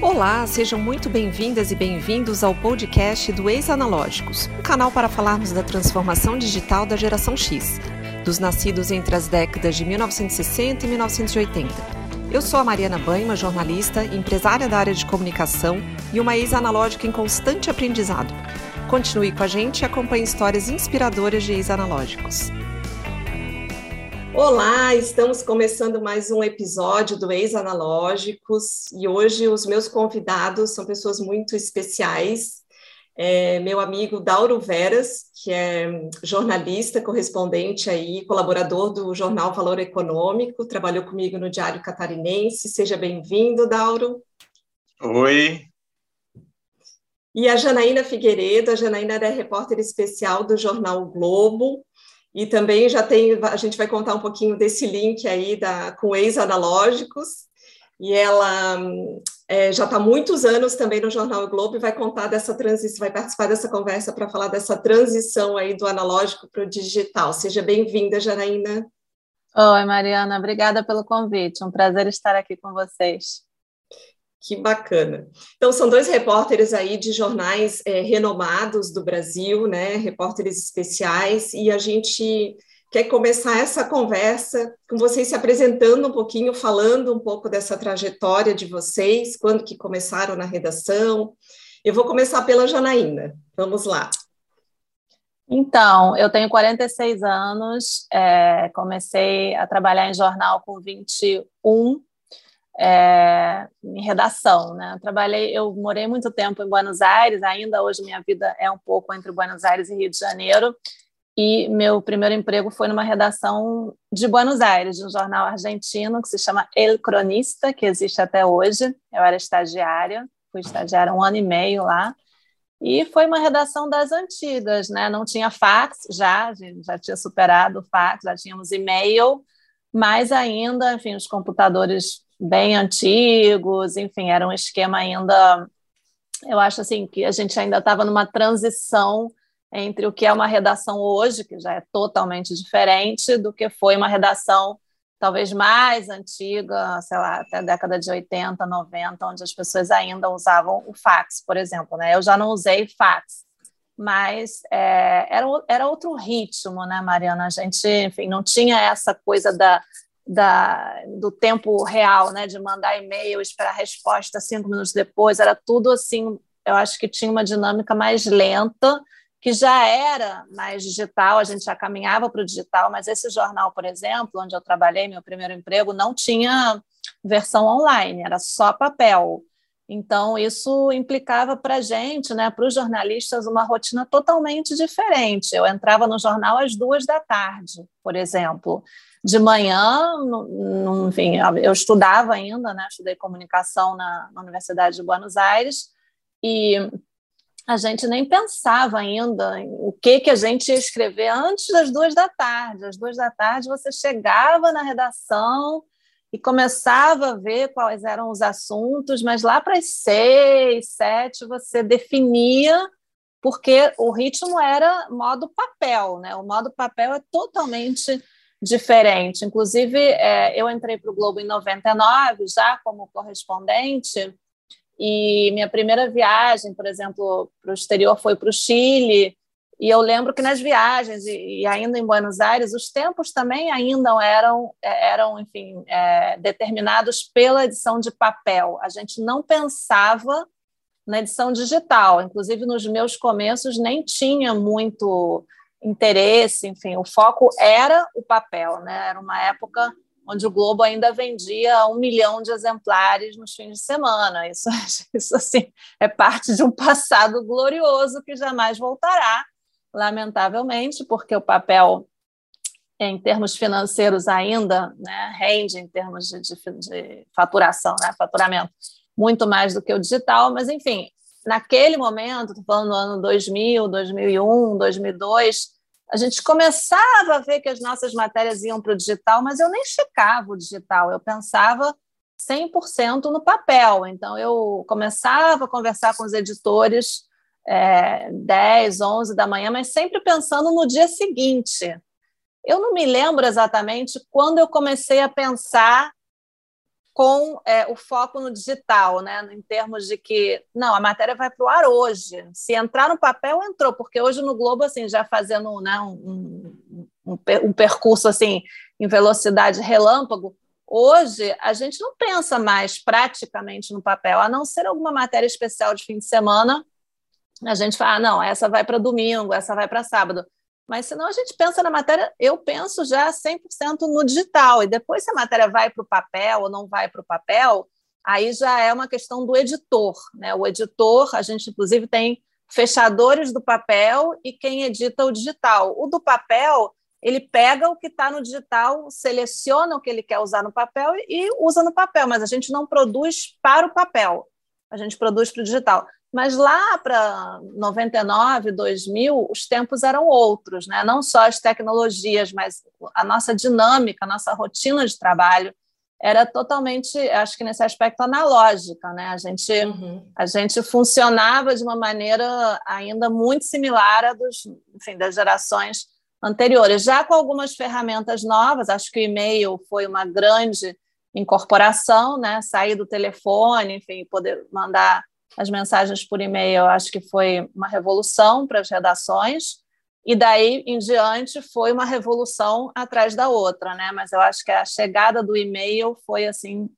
Olá, sejam muito bem-vindas e bem-vindos ao podcast do Ex-Analógicos, um canal para falarmos da transformação digital da geração X, dos nascidos entre as décadas de 1960 e 1980. Eu sou a Mariana Banha, jornalista, empresária da área de comunicação e uma ex-analógica em constante aprendizado. Continue com a gente e acompanhe histórias inspiradoras de ex-analógicos. Olá, estamos começando mais um episódio do Ex-Analógicos e hoje os meus convidados são pessoas muito especiais. É, meu amigo Dauro Veras, que é jornalista, correspondente aí, colaborador do jornal Valor Econômico, trabalhou comigo no Diário Catarinense. Seja bem-vindo, Dauro. Oi. E a Janaína Figueiredo, a Janaína é repórter especial do jornal o Globo, e também já tem, a gente vai contar um pouquinho desse link aí da, com ex-analógicos, e ela é, já está muitos anos também no Jornal o Globo e vai contar dessa transição, vai participar dessa conversa para falar dessa transição aí do analógico para o digital. Seja bem-vinda, Janaína. Oi, Mariana, obrigada pelo convite. Um prazer estar aqui com vocês. Que bacana. Então, são dois repórteres aí de jornais é, renomados do Brasil, né? Repórteres especiais, e a gente quer começar essa conversa com vocês se apresentando um pouquinho, falando um pouco dessa trajetória de vocês, quando que começaram na redação. Eu vou começar pela Janaína. Vamos lá. Então, eu tenho 46 anos, é, comecei a trabalhar em jornal com 21 é, em redação, né? Trabalhei, eu morei muito tempo em Buenos Aires, ainda hoje minha vida é um pouco entre Buenos Aires e Rio de Janeiro, e meu primeiro emprego foi numa redação de Buenos Aires, de um jornal argentino que se chama El Cronista, que existe até hoje. Eu era estagiária, fui estagiária um ano e meio lá, e foi uma redação das antigas, né? Não tinha fax já, já tinha superado o fax, já tínhamos e-mail, mas ainda, enfim, os computadores bem antigos, enfim, era um esquema ainda. Eu acho assim que a gente ainda estava numa transição entre o que é uma redação hoje, que já é totalmente diferente do que foi uma redação talvez mais antiga, sei lá, até a década de 80, 90, onde as pessoas ainda usavam o fax, por exemplo. Né? Eu já não usei fax, mas é, era, era outro ritmo, né, Mariana? A gente, enfim, não tinha essa coisa da, da, do tempo real, né, de mandar e-mail, esperar resposta cinco minutos depois, era tudo assim. Eu acho que tinha uma dinâmica mais lenta, que já era mais digital, a gente já caminhava para o digital, mas esse jornal, por exemplo, onde eu trabalhei, meu primeiro emprego, não tinha versão online, era só papel. Então, isso implicava para a gente, né, para os jornalistas, uma rotina totalmente diferente. Eu entrava no jornal às duas da tarde, por exemplo de manhã, enfim, eu estudava ainda, né? Estudei comunicação na, na, Universidade de Buenos Aires e a gente nem pensava ainda o que que a gente ia escrever antes das duas da tarde. Às duas da tarde você chegava na redação e começava a ver quais eram os assuntos, mas lá para as seis, sete você definia porque o ritmo era modo papel, né? O modo papel é totalmente diferente. Inclusive, é, eu entrei para o Globo em 99, já como correspondente, e minha primeira viagem, por exemplo, para o exterior foi para o Chile, e eu lembro que nas viagens, e, e, ainda em Buenos Aires, os tempos também ainda eram, é, eram enfim, é, determinados pela edição de papel. A gente não pensava na edição digital. Inclusive, nos meus começos, nem tinha muito interesse, enfim, o foco era o papel, né? Era uma época onde o Globo ainda vendia um milhão de exemplares nos fins de semana. Isso, isso assim, é parte de um passado glorioso que jamais voltará, lamentavelmente, porque o papel, em termos financeiros ainda, né, rende em termos de, de, de faturação, né, faturamento, muito mais do que o digital, mas, enfim, naquele momento, estou falando no ano 2000, 2001, 2002, a gente começava a ver que as nossas matérias iam para o digital, mas eu nem checava o digital, eu pensava 100% no papel. Então, eu começava a conversar com os editores é, 10, 11 da manhã, mas sempre pensando no dia seguinte. Eu não me lembro exatamente quando eu comecei a pensar com é, o foco no digital, né? em termos de que, não, a matéria vai para o ar hoje. Se entrar no papel, entrou, porque hoje no Globo, assim, já fazendo né, um, um, um percurso assim em velocidade relâmpago, hoje a gente não pensa mais praticamente no papel, a não ser alguma matéria especial de fim de semana, a gente fala, ah, não, essa vai para domingo, essa vai para sábado. Mas senão a gente pensa na matéria, eu penso já 100% no digital, e depois se a matéria vai para o papel ou não vai para o papel, aí já é uma questão do editor. Né? O editor, a gente inclusive tem fechadores do papel e quem edita o digital. O do papel, ele pega o que está no digital, seleciona o que ele quer usar no papel e usa no papel, mas a gente não produz para o papel, a gente produz para o digital. Mas lá para 99, 2000, os tempos eram outros, né? não só as tecnologias, mas a nossa dinâmica, a nossa rotina de trabalho era totalmente, acho que nesse aspecto, analógica. Né? A, gente, uhum. a gente funcionava de uma maneira ainda muito similar à dos, enfim, das gerações anteriores, já com algumas ferramentas novas, acho que o e-mail foi uma grande incorporação, né? sair do telefone, enfim, poder mandar as mensagens por e-mail, acho que foi uma revolução para as redações, e daí em diante foi uma revolução atrás da outra, né? Mas eu acho que a chegada do e-mail foi assim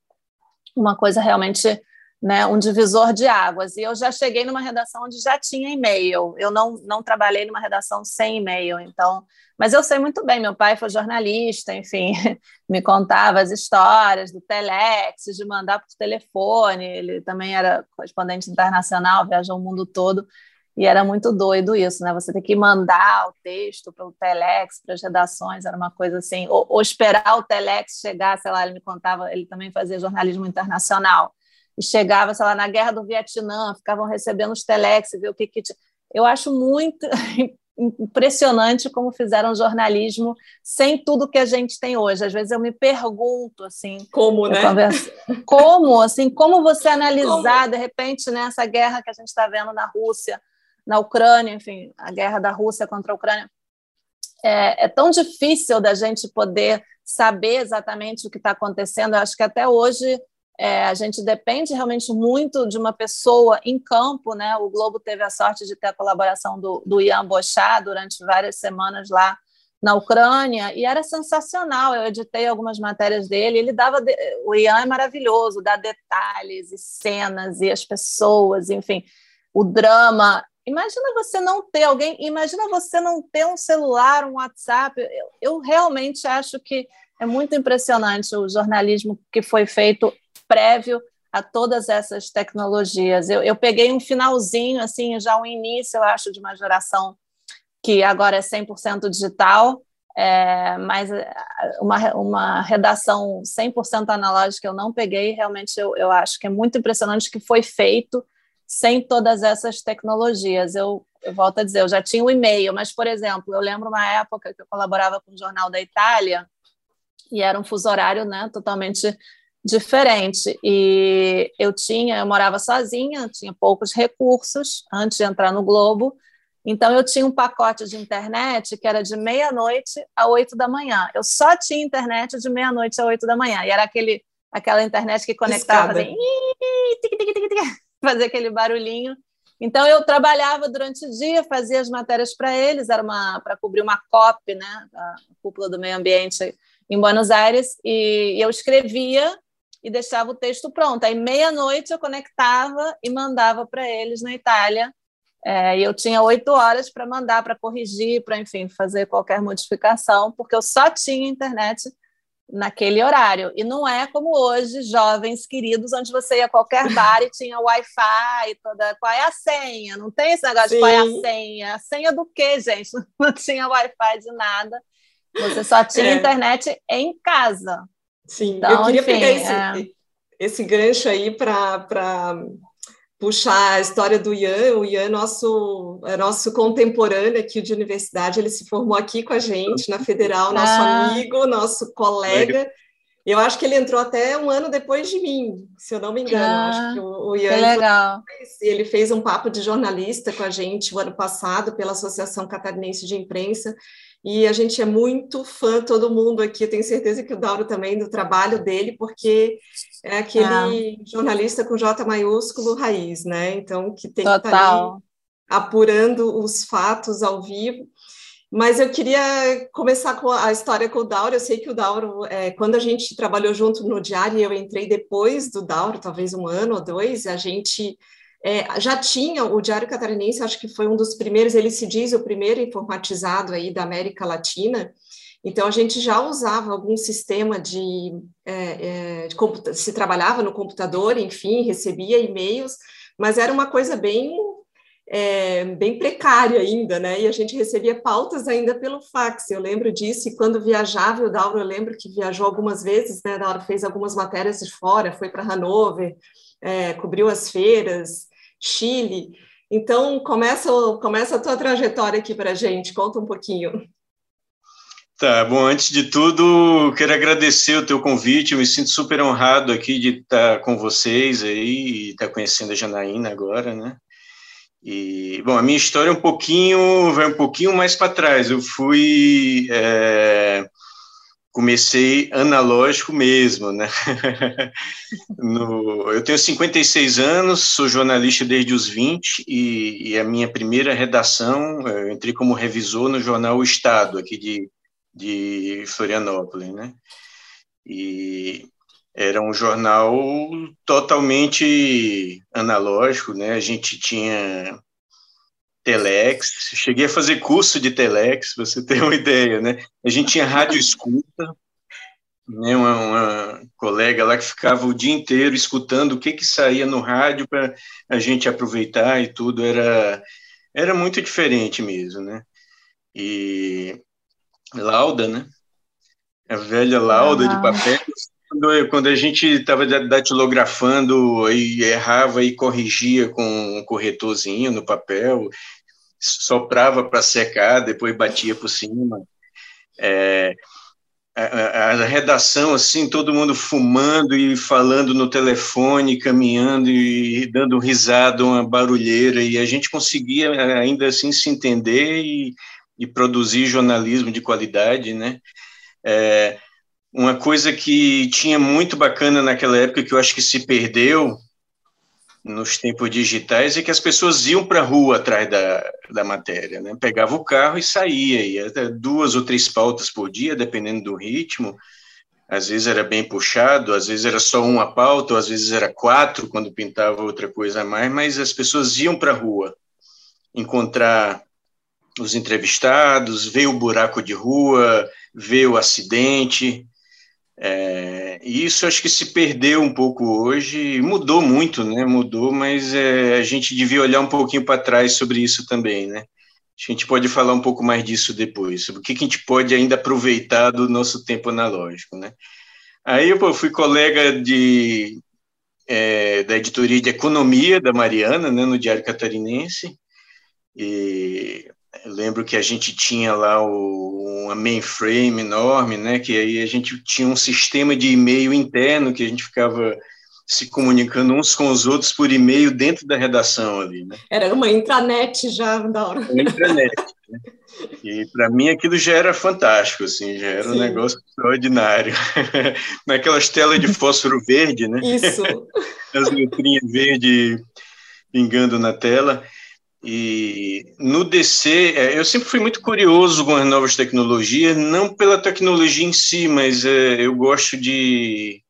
uma coisa realmente né, um divisor de águas. E eu já cheguei numa redação onde já tinha e-mail. Eu não, não trabalhei numa redação sem e-mail, então. Mas eu sei muito bem, meu pai foi jornalista, enfim, me contava as histórias do telex, de mandar por telefone. Ele também era correspondente internacional, viajou o mundo todo. E era muito doido isso, né? Você ter que mandar o texto para o Telex, para as redações, era uma coisa assim, ou, ou esperar o Telex chegar, sei lá, ele me contava, ele também fazia jornalismo internacional e chegava, sei lá, na guerra do Vietnã, ficavam recebendo os telex, ver o que que... Eu acho muito impressionante como fizeram jornalismo sem tudo que a gente tem hoje. Às vezes eu me pergunto assim, como, né? Converso, como, assim, como você analisar como? de repente nessa né, guerra que a gente está vendo na Rússia, na Ucrânia, enfim, a guerra da Rússia contra a Ucrânia. É, é tão difícil da gente poder saber exatamente o que está acontecendo. Eu acho que até hoje é, a gente depende realmente muito de uma pessoa em campo, né? O Globo teve a sorte de ter a colaboração do, do Ian Bochá durante várias semanas lá na Ucrânia e era sensacional. Eu editei algumas matérias dele. Ele dava, de... o Ian é maravilhoso, dá detalhes e cenas e as pessoas, enfim, o drama. Imagina você não ter alguém, imagina você não ter um celular, um WhatsApp. Eu, eu realmente acho que é muito impressionante o jornalismo que foi feito prévio a todas essas tecnologias. Eu, eu peguei um finalzinho, assim, já um início, eu acho, de uma geração que agora é 100% digital, é, mas é, uma, uma redação 100% analógica eu não peguei, realmente eu, eu acho que é muito impressionante que foi feito sem todas essas tecnologias. Eu, eu volto a dizer, eu já tinha o um e-mail, mas, por exemplo, eu lembro uma época que eu colaborava com o Jornal da Itália, e era um fuso horário né, totalmente diferente. E eu tinha, eu morava sozinha, tinha poucos recursos antes de entrar no Globo. Então eu tinha um pacote de internet que era de meia-noite a oito da manhã. Eu só tinha internet de meia-noite a oito da manhã. E era aquele, aquela internet que conectava, assim, fazia aquele barulhinho. Então eu trabalhava durante o dia, fazia as matérias para eles, era uma para cobrir uma COP, né, a cúpula do meio ambiente em Buenos Aires, e eu escrevia e deixava o texto pronto. Aí, meia-noite, eu conectava e mandava para eles na Itália. É, e eu tinha oito horas para mandar, para corrigir, para, enfim, fazer qualquer modificação, porque eu só tinha internet naquele horário. E não é como hoje, jovens queridos, onde você ia a qualquer bar e tinha Wi-Fi, toda. Qual é a senha? Não tem esse negócio Sim. de qual é a senha. A senha do quê, gente? Não tinha Wi-Fi de nada. Você só tinha é. internet em casa. Sim, então, eu queria enfim, pegar esse, é... esse gancho aí para puxar a história do Ian. O Ian é nosso, é nosso contemporâneo aqui de universidade, ele se formou aqui com a gente na Federal, nosso ah. amigo, nosso colega. Eu acho que ele entrou até um ano depois de mim, se eu não me engano. Ah, acho que o, o Ian que legal. ele fez um papo de jornalista com a gente o ano passado pela Associação Catarinense de Imprensa. E a gente é muito fã, todo mundo aqui, tenho certeza que o Dauro também, do trabalho dele, porque é aquele ah. jornalista com J maiúsculo raiz, né? Então, que tem Total. que estar apurando os fatos ao vivo. Mas eu queria começar com a história com o Dauro. Eu sei que o Dauro, é, quando a gente trabalhou junto no Diário, eu entrei depois do Dauro, talvez um ano ou dois, a gente é, já tinha o Diário Catarinense, acho que foi um dos primeiros, ele se diz o primeiro informatizado aí da América Latina. Então a gente já usava algum sistema de, é, é de se trabalhava no computador, enfim, recebia e-mails, mas era uma coisa bem é, bem precária ainda, né? E a gente recebia pautas ainda pelo fax. Eu lembro disso, e quando viajava, o Dauro, eu lembro que viajou algumas vezes, né? Dauro fez algumas matérias de fora, foi para Hanover, é, cobriu as feiras, Chile. Então, começa, começa a tua trajetória aqui para a gente, conta um pouquinho. Tá, bom, antes de tudo, quero agradecer o teu convite, eu me sinto super honrado aqui de estar com vocês aí e estar conhecendo a Janaína agora, né? E, bom, a minha história é um pouquinho, vai um pouquinho mais para trás. Eu fui, é, comecei analógico mesmo, né? no, eu tenho 56 anos, sou jornalista desde os 20 e, e, a minha primeira redação, eu entrei como revisor no jornal O Estado, aqui de, de Florianópolis, né? E era um jornal totalmente analógico, né? A gente tinha telex, cheguei a fazer curso de telex, você ter uma ideia, né? A gente tinha rádio escuta, né? Uma, uma, colega lá que ficava o dia inteiro escutando o que que saía no rádio para a gente aproveitar e tudo, era era muito diferente mesmo, né? E lauda, né? A velha lauda de papel quando, quando a gente estava datilografando e errava e corrigia com um corretorzinho no papel, soprava para secar, depois batia por cima. É, a, a, a, redação, assim, todo mundo fumando e falando no telefone, caminhando e dando risada, uma barulheira, e a gente conseguia ainda assim se entender e, e produzir jornalismo de qualidade, né? É, uma coisa que tinha muito bacana naquela época, que eu acho que se perdeu nos tempos digitais, é que as pessoas iam para a rua atrás da, da matéria, né? Pegava o carro e saía, ia duas ou três pautas por dia, dependendo do ritmo. Às vezes era bem puxado, às vezes era só uma pauta, às vezes era quatro, quando pintava outra coisa a mais, mas as pessoas iam para a rua encontrar os entrevistados, ver o buraco de rua, ver o acidente, é, e isso acho que se perdeu um pouco hoje, mudou muito, né? Mudou, mas é, a gente devia olhar um pouquinho para trás sobre isso também, né? A gente pode falar um pouco mais disso depois, sobre o que, que a gente pode ainda aproveitar do nosso tempo analógico, né? Aí eu fui colega de, é, da editoria de economia da Mariana, né, no Diário Catarinense, e eu lembro que a gente tinha lá o, uma mainframe enorme, né? Que aí a gente tinha um sistema de e-mail interno que a gente ficava se comunicando uns com os outros por e-mail dentro da redação ali, né? Era uma intranet já da hora. Uma intranet. Né? E para mim aquilo já era fantástico, assim, já era Sim. um negócio extraordinário. Naquelas telas de fósforo verde, né? Isso. As letrinhas verdes pingando na tela. E no DC, é, eu sempre fui muito curioso com as novas tecnologias, não pela tecnologia em si, mas é, eu gosto de.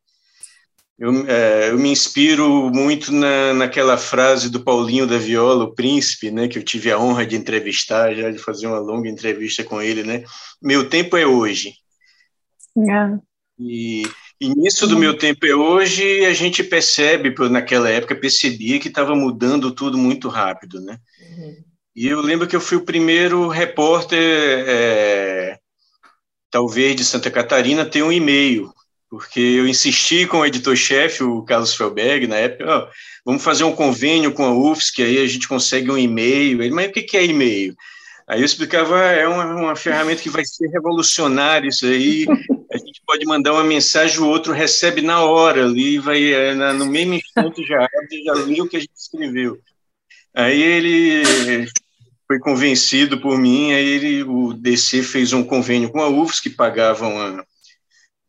Eu, é, eu, me inspiro muito na, naquela frase do Paulinho da Viola, o príncipe, né, que eu tive a honra de entrevistar, já de fazer uma longa entrevista com ele, né? Meu tempo é hoje. É. E Início do meu tempo é hoje, a gente percebe, naquela época, percebia que estava mudando tudo muito rápido, né? Uhum. E eu lembro que eu fui o primeiro repórter, é, talvez de Santa Catarina, ter um e-mail, porque eu insisti com o editor-chefe, o Carlos Felberg, na época, oh, vamos fazer um convênio com a UFSC, que aí a gente consegue um e-mail. Ele, mas o que é e-mail? Aí eu explicava, ah, é uma, uma ferramenta que vai ser revolucionária isso aí, a gente pode mandar uma mensagem, o outro recebe na hora ali, vai é, no mesmo instante já abre, já lê o que a gente escreveu. Aí ele foi convencido por mim, aí ele, o DC fez um convênio com a UFS, que pagava uma,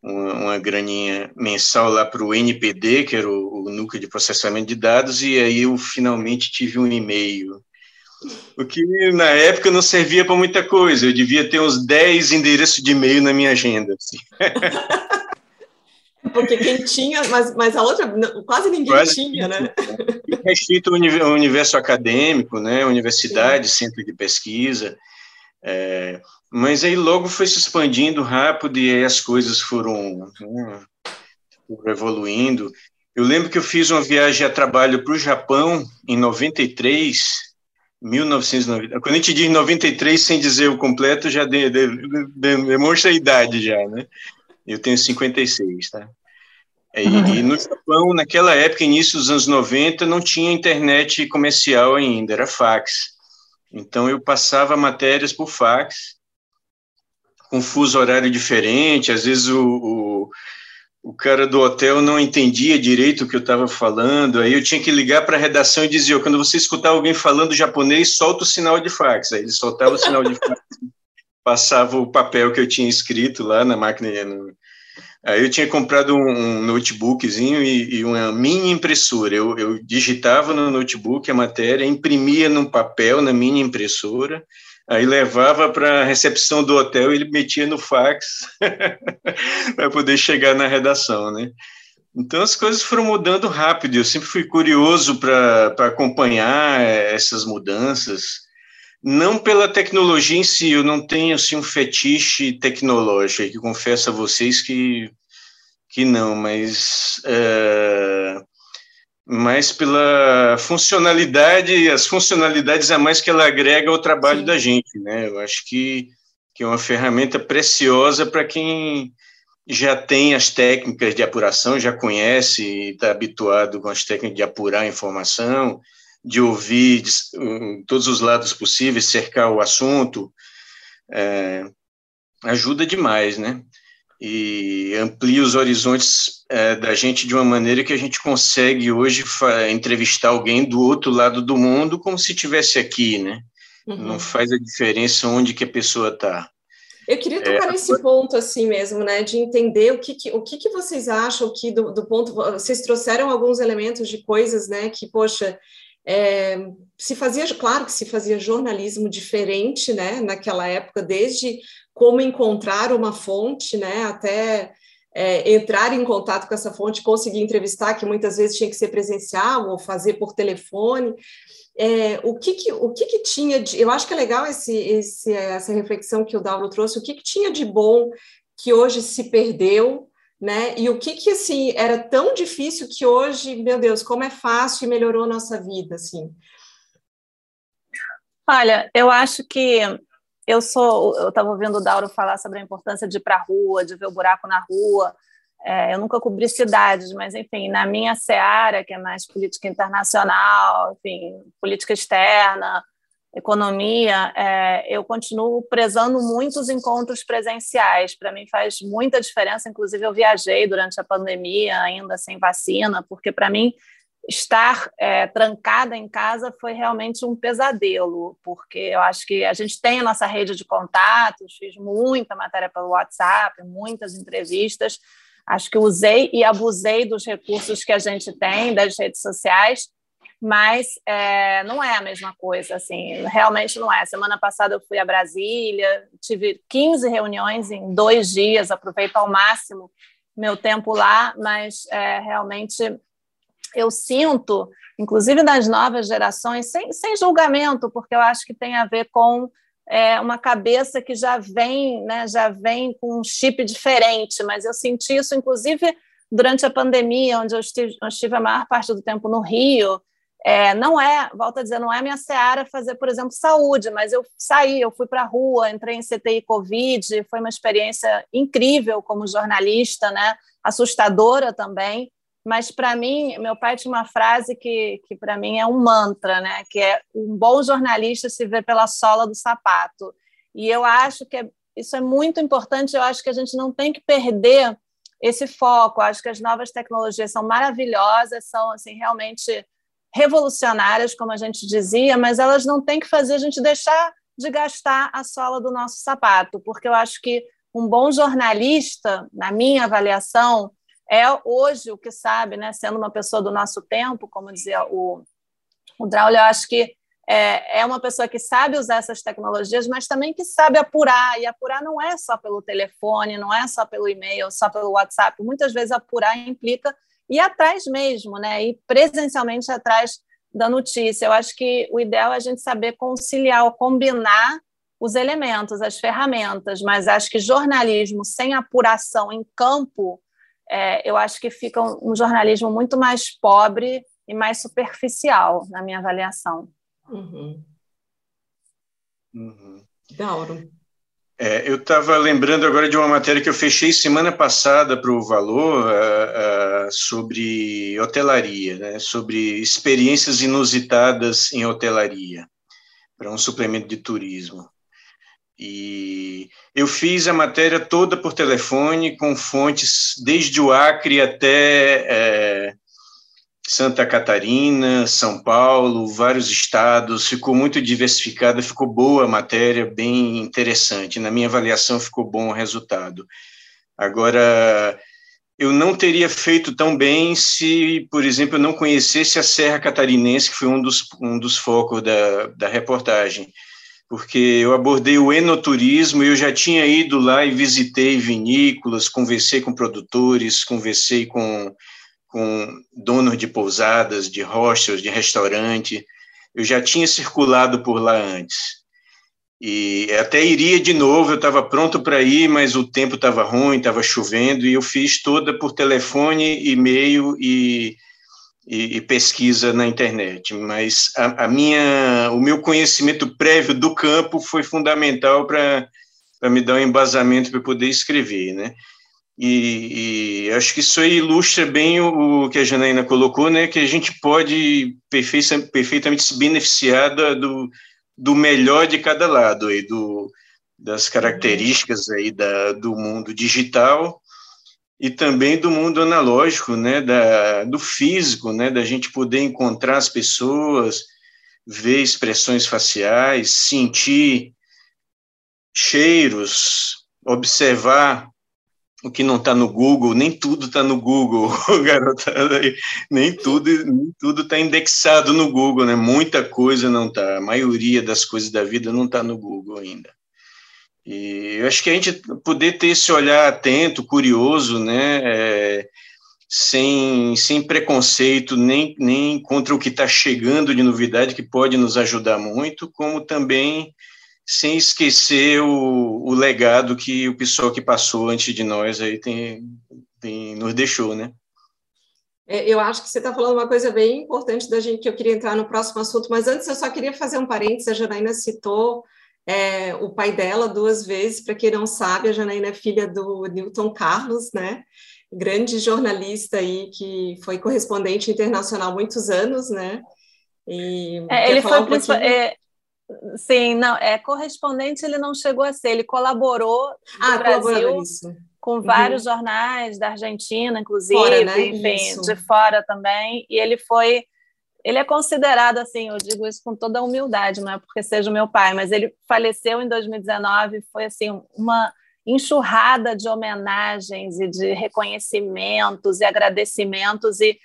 uma, uma graninha mensal lá para o NPD, que era o, o, núcleo de processamento de dados, e aí eu finalmente tive um e-mail. O que na época não servia para muita coisa, eu devia ter uns 10 endereços de e-mail na minha agenda. Assim. Porque quem tinha, mas, mas a outra, quase ninguém quase tinha, né? Restrito o universo acadêmico, né? Universidade, Sim. centro de pesquisa. É, mas aí logo foi se expandindo rápido e aí as coisas foram, né, foram evoluindo. Eu lembro que eu fiz uma viagem a trabalho para o Japão em 93, 1990. Quando a gente diz 93 sem dizer o completo, já de, de, de, demonstra a idade já, né? Eu tenho 56, tá? E, e, no Japão, naquela época, início dos anos 90, não tinha internet comercial ainda, era fax. Então, eu passava matérias por fax, com fuso horário diferente, às vezes o, o, o cara do hotel não entendia direito o que eu estava falando, aí eu tinha que ligar para a redação e dizer, quando você escutar alguém falando japonês, solta o sinal de fax. Aí ele soltava o sinal de fax, passava o papel que eu tinha escrito lá na máquina, Aí eu tinha comprado um, um notebookzinho e, e, uma mini impressora. Eu, eu, digitava no notebook a matéria, imprimia num papel na mini impressora, aí levava para a recepção do hotel e ele metia no fax para poder chegar na redação, né? Então as coisas foram mudando rápido. Eu sempre fui curioso para acompanhar essas mudanças não pela tecnologia em si, eu não tenho assim, um fetiche tecnológico, que confesso a vocês que, que não, mas, é, mas pela funcionalidade, as funcionalidades a mais que ela agrega ao trabalho Sim. da gente, né? Eu acho que, que é uma ferramenta preciosa para quem já tem as técnicas de apuração, já conhece, está habituado com as técnicas de apurar informação, de ouvir de, um, todos os lados possíveis, cercar o assunto, é, ajuda demais, né? E amplia os horizontes é, da gente de uma maneira que a gente consegue hoje entrevistar alguém do outro lado do mundo como se estivesse aqui, né? Uhum. Não faz a diferença onde que a pessoa está. Eu queria tocar é, nesse ponto assim mesmo, né, de entender o que, que o que, que vocês acham que do, do, ponto vocês trouxeram alguns elementos de coisas, né, que poxa, é, se fazia, claro que se fazia jornalismo diferente, né, naquela época, desde como encontrar uma fonte, né, até é, entrar em contato com essa fonte, conseguir entrevistar, que muitas vezes tinha que ser presencial ou fazer por telefone. É, o que, que o que, que, tinha de, eu acho que é legal esse, esse, essa reflexão que o Daulo trouxe, o que, que tinha de bom que hoje se perdeu né? E o que que assim era tão difícil que hoje, meu Deus, como é fácil e melhorou a nossa vida, assim. Olha, eu acho que eu sou, eu estava ouvindo o Dauro falar sobre a importância de ir para a rua, de ver o buraco na rua. É, eu nunca cobri cidades, mas enfim, na minha seara, que é mais política internacional, enfim, política externa, economia, é, eu continuo prezando muito os encontros presenciais. Para mim faz muita diferença. Inclusive, eu viajei durante a pandemia, ainda sem vacina, porque para mim estar é, trancada em casa foi realmente um pesadelo, porque eu acho que a gente tem a nossa rede de contatos, fiz muita matéria pelo WhatsApp, muitas entrevistas. Acho que usei e abusei dos recursos que a gente tem das redes sociais mas é, não é a mesma coisa, assim, realmente não é. Semana passada eu fui a Brasília, tive 15 reuniões em dois dias, aproveito ao máximo meu tempo lá, mas é, realmente eu sinto, inclusive das novas gerações, sem, sem julgamento, porque eu acho que tem a ver com é, uma cabeça que já vem, né, já vem com um chip diferente, mas eu senti isso, inclusive, durante a pandemia, onde eu estive, eu estive a maior parte do tempo no Rio, é, não é, volto a dizer, não é minha seara fazer, por exemplo, saúde, mas eu saí, eu fui para a rua, entrei em CTI Covid, foi uma experiência incrível como jornalista, né? assustadora também, mas para mim, meu pai tinha uma frase que, que para mim é um mantra, né? que é um bom jornalista se vê pela sola do sapato. E eu acho que é, isso é muito importante, eu acho que a gente não tem que perder esse foco, eu acho que as novas tecnologias são maravilhosas, são assim realmente revolucionárias, como a gente dizia, mas elas não têm que fazer a gente deixar de gastar a sola do nosso sapato, porque eu acho que um bom jornalista, na minha avaliação, é hoje o que sabe, né, sendo uma pessoa do nosso tempo, como dizia o, o Draulio, eu acho que é, é uma pessoa que sabe usar essas tecnologias, mas também que sabe apurar, e apurar não é só pelo telefone, não é só pelo e-mail, só pelo WhatsApp, muitas vezes apurar implica ir atrás mesmo, né, ir presencialmente atrás da notícia. Eu acho que o ideal é a gente saber conciliar ou combinar os elementos, as ferramentas, mas acho que jornalismo sem apuração em campo, é, eu acho que fica um, um, jornalismo muito mais pobre e mais superficial, na minha avaliação. Uhum. Uhum. Dauro. É, eu estava lembrando agora de uma matéria que eu fechei semana passada para o Valor uh, uh, sobre hotelaria, né, sobre experiências inusitadas em hotelaria, para um suplemento de turismo. E eu fiz a matéria toda por telefone, com fontes desde o Acre até é, Santa Catarina, São Paulo, vários estados, ficou muito diversificada, ficou boa a matéria, bem interessante. Na minha avaliação, ficou bom o resultado. Agora, eu não teria feito tão bem se, por exemplo, eu não conhecesse a Serra Catarinense, que foi um dos, um dos focos da, da reportagem, porque eu abordei o enoturismo e eu já tinha ido lá e visitei vinícolas, conversei com produtores, conversei com com donos de pousadas, de hostels, de restaurante. Eu já tinha circulado por lá antes. E até iria de novo, eu estava pronto para ir, mas o tempo estava ruim, estava chovendo, e eu fiz toda por telefone, e-mail e, e, e pesquisa na internet. Mas a, a, minha, o meu conhecimento prévio do campo foi fundamental para me dar um embasamento para poder escrever, né? E, e, acho que isso aí ilustra bem o, o, que a Janaína colocou, né, que a gente pode perfeita, perfeitamente se beneficiar do, do melhor de cada lado, aí, do, das características aí da, do mundo digital e também do mundo analógico, né, da, do físico, né, da gente poder encontrar as pessoas, ver expressões faciais, sentir cheiros, observar o que não está no Google, nem tudo está no Google, garotada, nem tudo nem tudo está indexado no Google, né? Muita coisa não está, a maioria das coisas da vida não está no Google ainda. E eu acho que a gente poder ter esse olhar atento, curioso, né? É, sem, sem preconceito nem, nem contra o que está chegando de novidade, que pode nos ajudar muito, como também sem esquecer o, o legado que o pessoal que passou antes de nós aí tem, tem nos deixou, né? É, eu acho que você está falando uma coisa bem importante da gente que eu queria entrar no próximo assunto, mas antes eu só queria fazer um parênteses. A Janaína citou é, o pai dela duas vezes. Para quem não sabe, a Janaína é filha do Newton Carlos, né? Grande jornalista aí que foi correspondente internacional muitos anos, né? E é, ele foi um pouquinho... é, Sim, não, é correspondente ele não chegou a ser, ele colaborou ah, Brasil com uhum. vários jornais da Argentina, inclusive, fora, né? enfim, isso. de fora também, e ele foi ele é considerado assim, eu digo isso com toda humildade, não é porque seja o meu pai, mas ele faleceu em 2019, foi assim uma enxurrada de homenagens e de reconhecimentos e agradecimentos e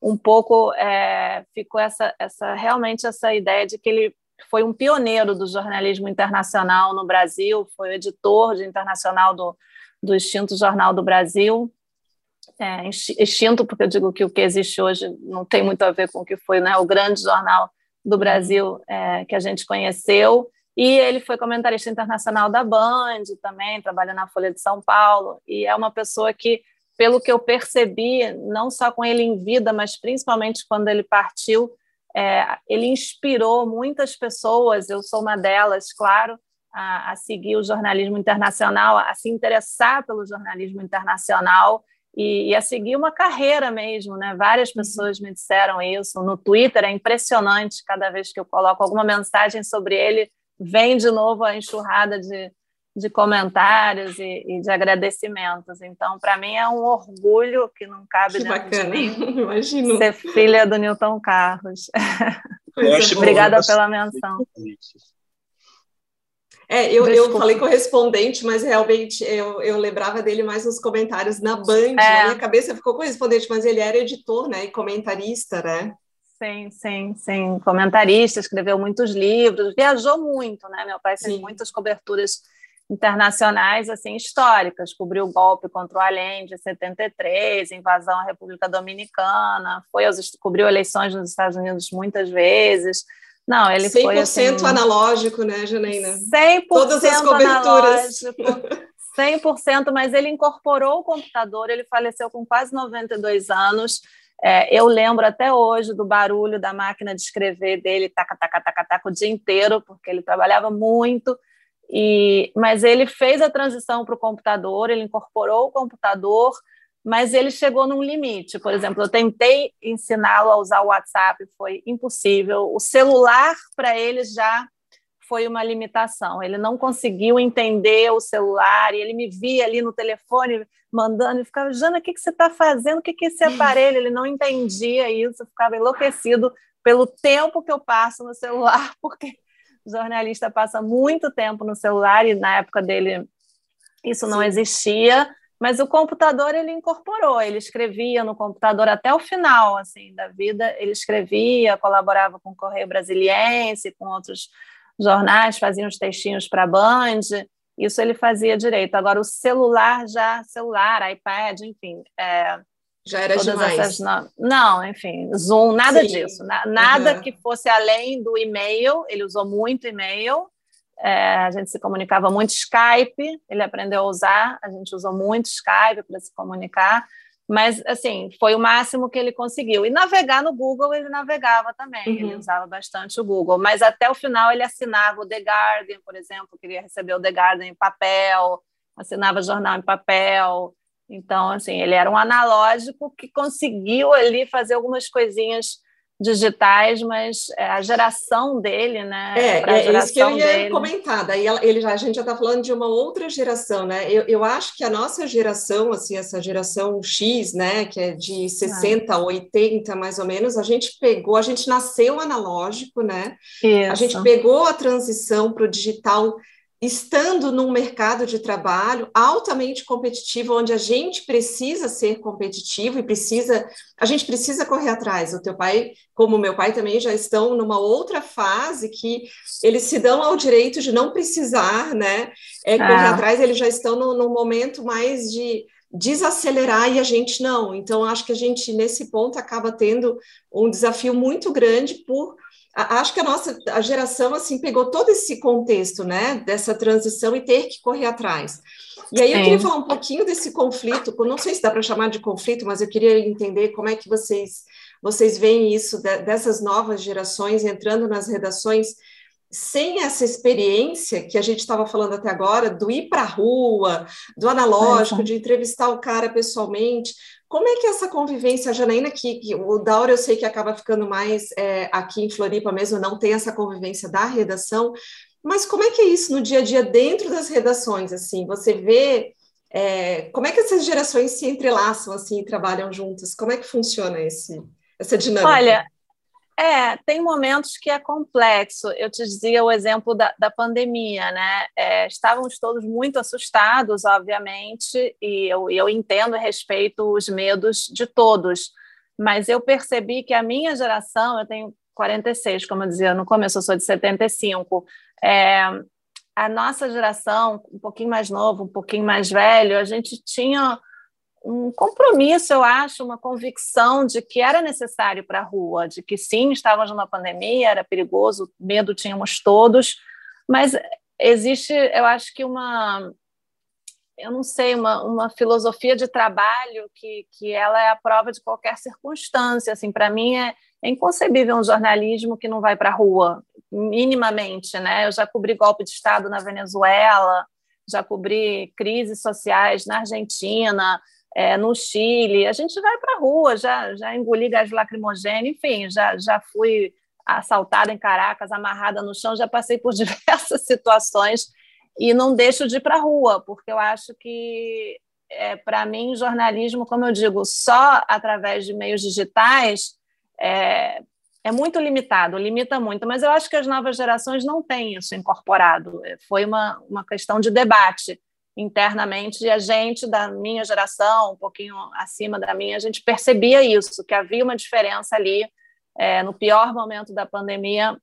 um pouco é, ficou essa, essa realmente essa ideia de que ele foi um pioneiro do jornalismo internacional no Brasil, foi editor de internacional do, do extinto Jornal do Brasil. É, extinto, porque eu digo que o que existe hoje não tem muito a ver com o que foi né, o grande jornal do Brasil é, que a gente conheceu. E ele foi comentarista internacional da Band também, trabalha na Folha de São Paulo, e é uma pessoa que, pelo que eu percebi, não só com ele em vida, mas principalmente quando ele partiu, é, ele inspirou muitas pessoas, eu sou uma delas, claro, a, a, seguir o jornalismo internacional, a se interessar pelo jornalismo internacional e, e, a seguir uma carreira mesmo. Né? Várias uhum. pessoas me disseram isso. No Twitter é impressionante, cada vez que eu coloco alguma mensagem sobre ele, vem de novo a enxurrada de, de comentários e, e de agradecimentos. Então, para mim é um orgulho que não cabe que dentro bacana. de mim Imagino. ser filha do Newton Carlos. Obrigada pela menção. É, eu, eu falei correspondente, mas realmente eu, eu lembrava dele mais nos comentários na Band. É. Na minha cabeça ficou correspondente, mas ele era editor, né? E comentarista, né? Sim, sim, sim. Comentarista, escreveu muitos livros, viajou muito, né? Meu pai fez sim. muitas coberturas internacionais assim históricas, cobriu o golpe contra o Allende em 73, invasão à República Dominicana, foi aos, cobriu eleições nos Estados Unidos muitas vezes. Não, ele 100% foi 100% assim, analógico, né, Janaína? 100% Todas as coberturas. analógico. 100%, mas ele incorporou o computador, ele faleceu com quase 92 anos. É, eu lembro até hoje do barulho da máquina de escrever dele, taca, taca, taca, taca, o dia inteiro, porque ele trabalhava muito. E, mas ele fez a transição para o computador, ele incorporou o computador, mas ele chegou num limite. Por exemplo, eu tentei ensiná-lo a usar o WhatsApp, foi impossível. O celular para ele já foi uma limitação. Ele não conseguiu entender o celular e ele me via ali no telefone mandando e ficava, Jana, o que, que você está fazendo? O que, que é esse aparelho? Ele não entendia isso, eu ficava enlouquecido pelo tempo que eu passo no celular, porque o jornalista passa muito tempo no celular e na época dele isso não existia, mas o computador ele incorporou, ele escrevia no computador até o final assim da vida, ele escrevia, colaborava com o Correio Brasiliense, com outros jornais, fazia uns textinhos para a Band, isso ele fazia direito. Agora, o celular já, celular, iPad, enfim. É, já era demais. Essas, não, não, enfim, Zoom, nada Sim. disso. Na, nada uhum. que fosse além do e-mail, ele usou muito e-mail. É, a gente se comunicava muito Skype, ele aprendeu a usar, a gente usou muito Skype para se comunicar. Mas, assim, foi o máximo que ele conseguiu. E navegar no Google, ele navegava também, uhum. ele usava bastante o Google. Mas até o final ele assinava o The Guardian, por exemplo, queria receber o The Guardian em papel, assinava jornal em papel. Então, assim, ele era um analógico que conseguiu ali fazer algumas coisinhas digitais, mas é, a geração dele, né? É, é isso que eu ia dele... comentar. Daí ele já, a gente já está falando de uma outra geração, né? Eu, eu acho que a nossa geração, assim, essa geração X, né, que é de 60 a 80, mais ou menos, a gente pegou, a gente nasceu analógico, né? Isso. A gente pegou a transição para o digital estando num mercado de trabalho altamente competitivo, onde a gente precisa ser competitivo e precisa, a gente precisa correr atrás. O teu pai, como o meu pai também, já estão numa outra fase que eles se dão ao direito de não precisar, né? É, correr ah. atrás, eles já estão no, no momento mais de desacelerar e a gente não. Então, acho que a gente, nesse ponto, acaba tendo um desafio muito grande por acho que a nossa a geração assim pegou todo esse contexto, né, dessa transição e ter que correr atrás. E aí eu queria falar um pouquinho desse conflito, não sei se dá para chamar de conflito, mas eu queria entender como é que vocês vocês veem isso dessas novas gerações entrando nas redações sem essa experiência que a gente estava falando até agora, do ir para a rua, do analógico, de entrevistar o cara pessoalmente, como é que essa convivência, Janaína, que, que o Daura eu sei que acaba ficando mais é, aqui em Floripa mesmo, não tem essa convivência da redação, mas como é que é isso no dia a dia dentro das redações, assim, você vê é, como é que essas gerações se entrelaçam, assim, e trabalham juntas, como é que funciona esse, essa dinâmica? Olha, é, tem momentos que é complexo. Eu te dizia o exemplo da, da pandemia, né? É, estávamos todos muito assustados, obviamente, e eu, eu entendo e respeito os medos de todos, mas eu percebi que a minha geração, eu tenho 46, como eu dizia no começo, eu sou de 75, é, a nossa geração, um pouquinho mais novo, um pouquinho mais velho, a gente tinha um compromisso, eu acho, uma convicção de que era necessário para a rua, de que sim, estávamos numa pandemia, era perigoso, medo tínhamos todos, mas existe, eu acho que uma, eu não sei, uma, uma filosofia de trabalho que, que ela é a prova de qualquer circunstância. Assim, para mim é, é inconcebível um jornalismo que não vai para a rua, minimamente, né? Eu já cobri golpe de Estado na Venezuela, já cobri crises sociais na Argentina, é, no Chile, a gente vai para a rua, já, já engoli gás lacrimogêneo, enfim, já, já fui assaltada em Caracas, amarrada no chão, já passei por diversas situações e não deixo de ir para a rua, porque eu acho que, é, para mim, jornalismo, como eu digo, só através de meios digitais é, é muito limitado, limita muito, mas eu acho que as novas gerações não têm isso incorporado. Foi uma, uma questão de debate internamente e a gente da minha geração, um pouquinho acima da minha, a gente percebia isso, que havia uma diferença ali é, no pior momento da pandemia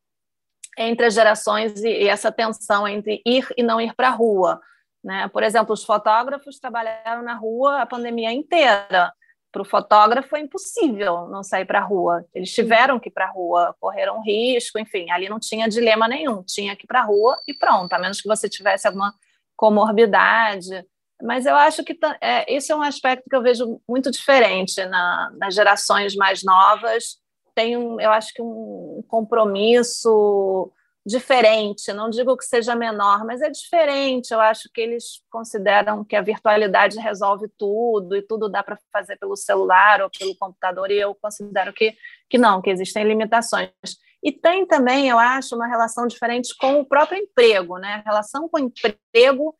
entre as gerações e, e essa tensão entre ir e não ir para a rua. Né? Por exemplo, os fotógrafos trabalharam na rua a pandemia inteira. Para o fotógrafo é impossível não sair para a rua. Eles tiveram que ir para a rua, correram risco, enfim, ali não tinha dilema nenhum, tinha que ir para a rua e pronto, a menos que você tivesse alguma comorbidade. Mas eu acho que é, esse é um aspecto que eu vejo muito diferente na, nas gerações mais novas tem, um, eu acho que um compromisso diferente. Não digo que seja menor, mas é diferente. Eu acho que eles consideram que a virtualidade resolve tudo e tudo dá para fazer pelo celular ou pelo computador. E eu considero que, que não, que existem limitações. E tem também, eu acho, uma relação diferente com o próprio emprego, né? A relação com o emprego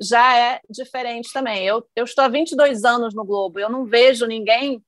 já é diferente também. Eu, eu estou há 22 anos no Globo, eu não vejo ninguém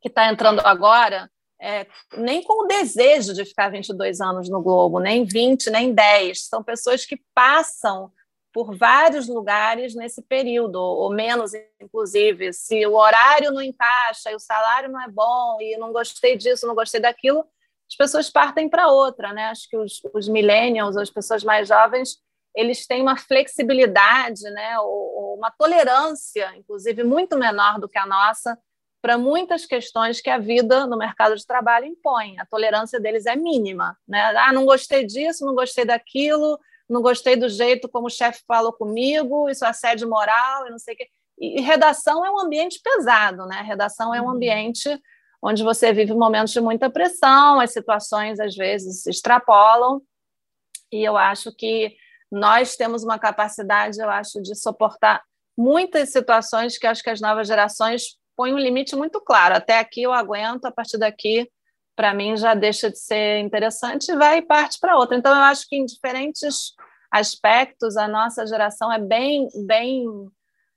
que está entrando agora é, nem com o desejo de ficar 22 anos no Globo, nem 20, nem 10. São pessoas que passam por vários lugares nesse período, ou menos, inclusive. Se o horário não encaixa e o salário não é bom, e não gostei disso, não gostei daquilo, as pessoas partem para outra. Né? Acho que os, os millennials, as pessoas mais jovens, eles têm uma flexibilidade, né? ou, ou uma tolerância, inclusive, muito menor do que a nossa para muitas questões que a vida no mercado de trabalho impõe. A tolerância deles é mínima. Né? Ah, não gostei disso, não gostei daquilo, não gostei do jeito como o chefe falou comigo, isso é assédio moral, e não sei o quê. E redação é um ambiente pesado, né? Redação é um uhum. ambiente onde você vive momentos de muita pressão, as situações às vezes extrapolam, e eu acho que nós temos uma capacidade, eu acho, de suportar muitas situações que acho que as novas gerações põe um limite muito claro. Até aqui eu aguento, a partir daqui, para mim, já deixa de ser interessante e vai e parte para outra. Então, eu acho que em diferentes aspectos, a nossa geração é bem, bem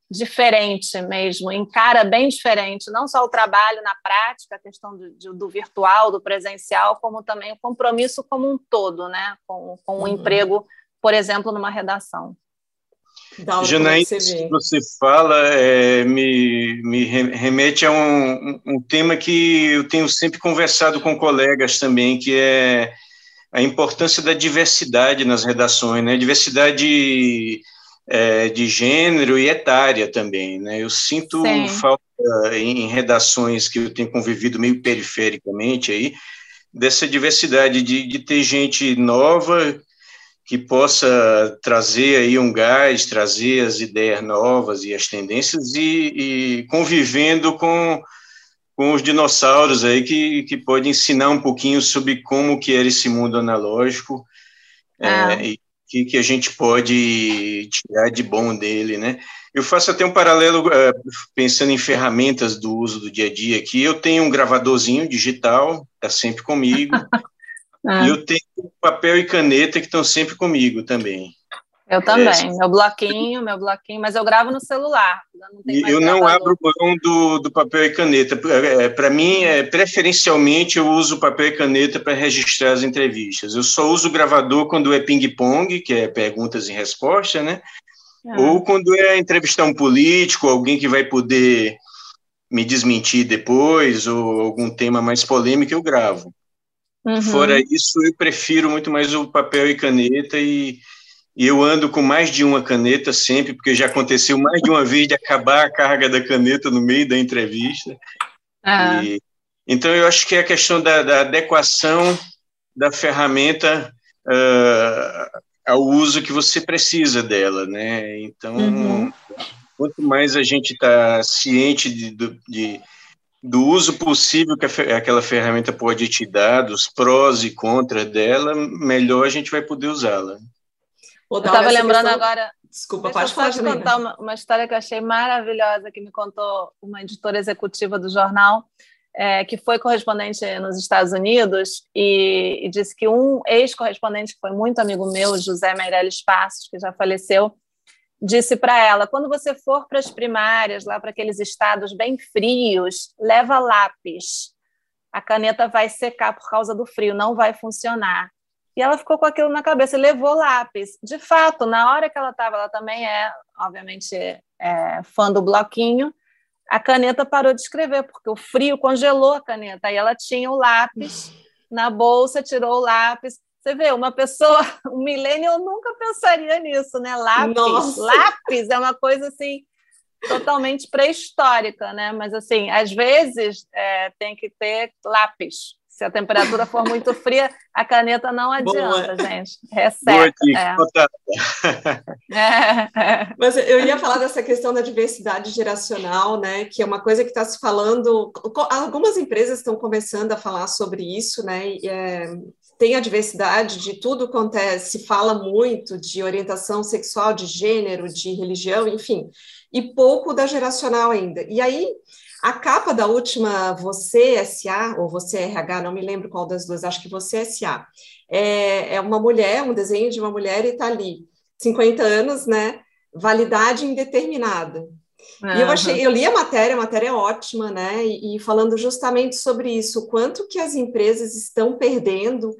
diferente mesmo, encara bem diferente, não só o trabalho na prática, a questão do, do virtual, do presencial, como também o compromisso como um todo, né? com, com o uhum. emprego, por exemplo, numa redação. Janaína, você, você fala, é, me, me remete a um, um tema que eu tenho sempre conversado com colegas também, que é a importância da diversidade nas redações, né? Diversidade é, de gênero e etária também, né? Eu sinto Sim. falta em redações que eu tenho convivido meio perifericamente aí, dessa diversidade de, de ter gente nova que possa trazer aí um gás, trazer as ideias novas e as tendências e, e convivendo com, com os dinossauros aí que, que pode ensinar um pouquinho sobre como que era esse mundo analógico ah. é, e que, que a gente pode tirar de bom dele, né? Eu faço até um paralelo é, pensando em ferramentas do uso do dia a dia aqui. Eu tenho um gravadorzinho digital, está sempre comigo. Ah. E eu tenho papel e caneta que estão sempre comigo também. Eu também, é, meu bloquinho, meu bloquinho, mas eu gravo no celular. Não eu não abro o botão do, do papel e caneta. Para é, mim, é, preferencialmente, eu uso papel e caneta para registrar as entrevistas. Eu só uso o gravador quando é ping-pong, que é perguntas e respostas, né? Ah. Ou quando é entrevistar um político, alguém que vai poder me desmentir depois, ou algum tema mais polêmico, eu gravo. Uhum. Fora isso, eu prefiro muito mais o papel e caneta e, e, eu ando com mais de uma caneta sempre, porque já aconteceu mais de uma vez de acabar a carga da caneta no meio da entrevista. Ah. E, então, eu acho que é a questão da, da adequação da ferramenta uh, ao uso que você precisa dela, né? Então, uhum. quanto mais a gente está ciente de, de do uso possível que aquela ferramenta pode te dar, dos prós e contras dela, melhor a gente vai poder usá-la. Eu estava lembrando questão... agora. Desculpa, pode falar. Deixa eu contar uma, uma, história que eu achei maravilhosa que me contou uma editora executiva do jornal. é, que foi correspondente nos Estados Unidos e, e disse que um ex-correspondente que foi muito amigo meu, José Meirelles Passos, que já faleceu, disse para ela: quando você for para as primárias, lá para aqueles estados bem frios, leva lápis. A caneta vai secar por causa do frio, não vai funcionar. E ela ficou com aquilo na cabeça e levou lápis. De fato, na hora que ela estava, ela também é, obviamente, é, fã do bloquinho, a caneta parou de escrever, porque o frio congelou a caneta. Aí ela tinha o lápis na bolsa, tirou o lápis. Você vê, uma pessoa, um milênio nunca pensaria nisso, né? Lápis, Nossa. lápis é uma coisa assim totalmente pré-histórica, né? Mas assim, às vezes é, tem que ter lápis. Se a temperatura for muito fria, a caneta não adianta, Boa. gente. Resseca. É. é. Mas eu ia falar dessa questão da diversidade geracional, né? Que é uma coisa que está se falando. Algumas empresas estão começando a falar sobre isso, né? E, é, tem a diversidade de tudo quanto é, se fala muito de orientação sexual, de gênero, de religião, enfim, e pouco da geracional ainda. E aí, a capa da última Você SA, ou Você RH, não me lembro qual das duas, acho que Você SA, é, é uma mulher, um desenho de uma mulher e está ali, 50 anos, né? Validade indeterminada. Uhum. E eu achei, eu li a matéria, a matéria é ótima, né? E, e, falando justamente sobre isso, o quanto que as empresas estão perdendo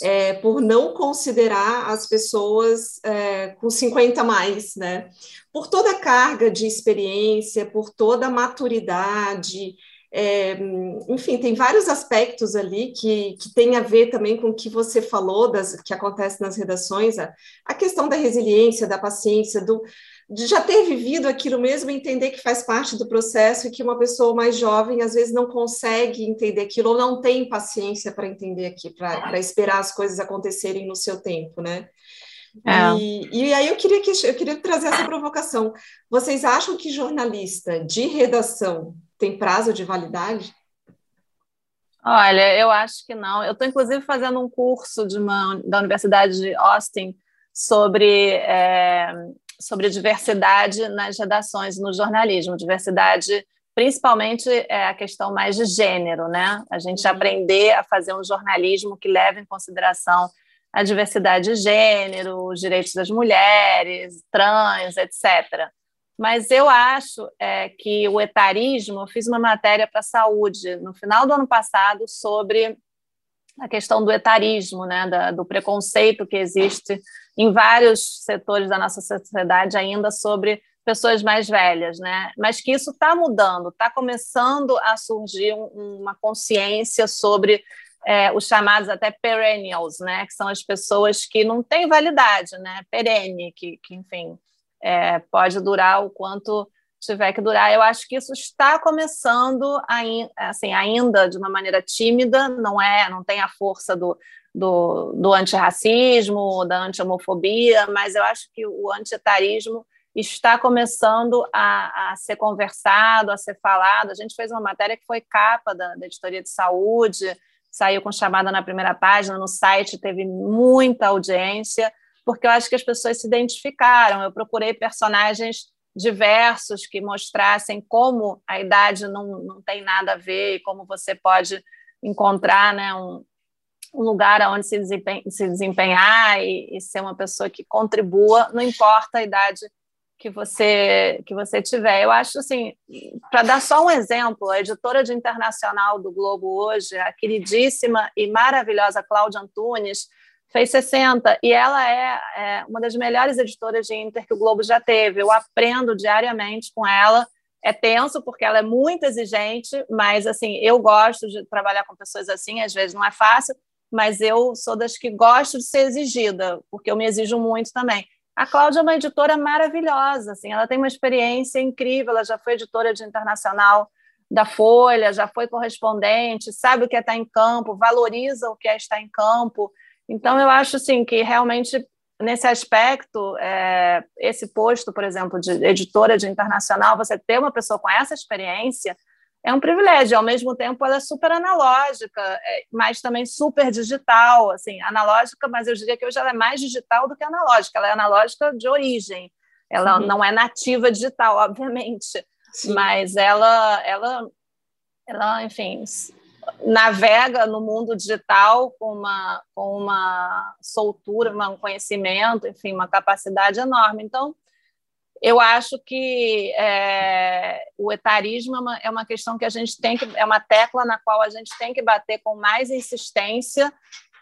é, por não considerar as pessoas é, com 50 mais, né? Por toda a carga de experiência, por toda a maturidade, é, enfim, tem vários aspectos ali que, que tem a ver também com o que você falou, das, que acontece nas redações, a, a questão da resiliência, da paciência, do, de já ter vivido aquilo mesmo, entender que faz parte do processo e que uma pessoa mais jovem às vezes não consegue entender aquilo ou não tem paciência para entender aqui, para esperar as coisas acontecerem no seu tempo, né? É. E, e aí eu queria, que, eu queria trazer essa provocação. Vocês acham que jornalista de redação tem prazo de validade? Olha, eu acho que não. Eu estou, inclusive, fazendo um curso de uma, da Universidade de Austin sobre é, sobre diversidade nas redações no jornalismo, diversidade principalmente é a questão mais de gênero, né? A gente uhum. aprender a fazer um jornalismo que leve em consideração a diversidade de gênero, os direitos das mulheres, trans, etc. Mas eu acho é, que o etarismo, eu fiz uma matéria para a saúde no final do ano passado sobre a questão do etarismo, né, da, do preconceito que existe em vários setores da nossa sociedade ainda sobre pessoas mais velhas, né? Mas que isso está mudando, está começando a surgir um, uma consciência sobre é, os chamados até perennials, né? Que são as pessoas que não têm validade, né? Perene, que, que enfim, é, pode durar o quanto tiver que durar. Eu acho que isso está começando assim, ainda de uma maneira tímida, não é, não tem a força do, do, do antirracismo, da anti-homofobia, mas eu acho que o antietarismo está começando a, a, ser conversado, a ser falado. A gente fez uma matéria que foi capa da, da editoria de saúde, saiu com chamada na primeira página, no site teve muita audiência, porque eu acho que as pessoas se identificaram. Eu procurei personagens diversos que mostrassem como a idade não, não tem nada a ver e como você pode encontrar né, um, um lugar onde se, desempenhar, se desempenhar e, e, ser uma pessoa que contribua, não importa a idade que você que você tiver. Eu acho assim, para dar só um exemplo, a editora de internacional do Globo hoje, a queridíssima e maravilhosa Cláudia Antunes, fez 60 e ela é, é, uma das melhores editoras de Inter que o Globo já teve. Eu aprendo diariamente com ela. É tenso porque ela é muito exigente, mas assim eu gosto de trabalhar com pessoas assim. Às vezes não é fácil, mas eu sou das que gosto de ser exigida porque eu me exijo muito também. A Cláudia é uma editora maravilhosa, assim, ela tem uma experiência incrível. Ela já foi editora de internacional da Folha, já foi correspondente, sabe o que é estar em campo, valoriza o que é estar em campo. Então, eu acho assim que realmente nesse aspecto, é, esse posto, por exemplo, de editora de internacional, você ter uma pessoa com essa experiência é um privilégio. Ao mesmo tempo, ela é super analógica, é, mas também super digital, assim, analógica, mas eu diria que hoje ela é mais digital do que analógica. Ela é analógica de origem. Ela uhum. não é nativa digital, obviamente, Sim. mas ela, ela ela, enfim, navega no mundo digital com uma, com uma soltura, um conhecimento, enfim, uma capacidade enorme. Então, eu acho que é, o etarismo é uma, é uma, questão que a gente tem que é uma tecla na qual a gente tem que bater com mais insistência,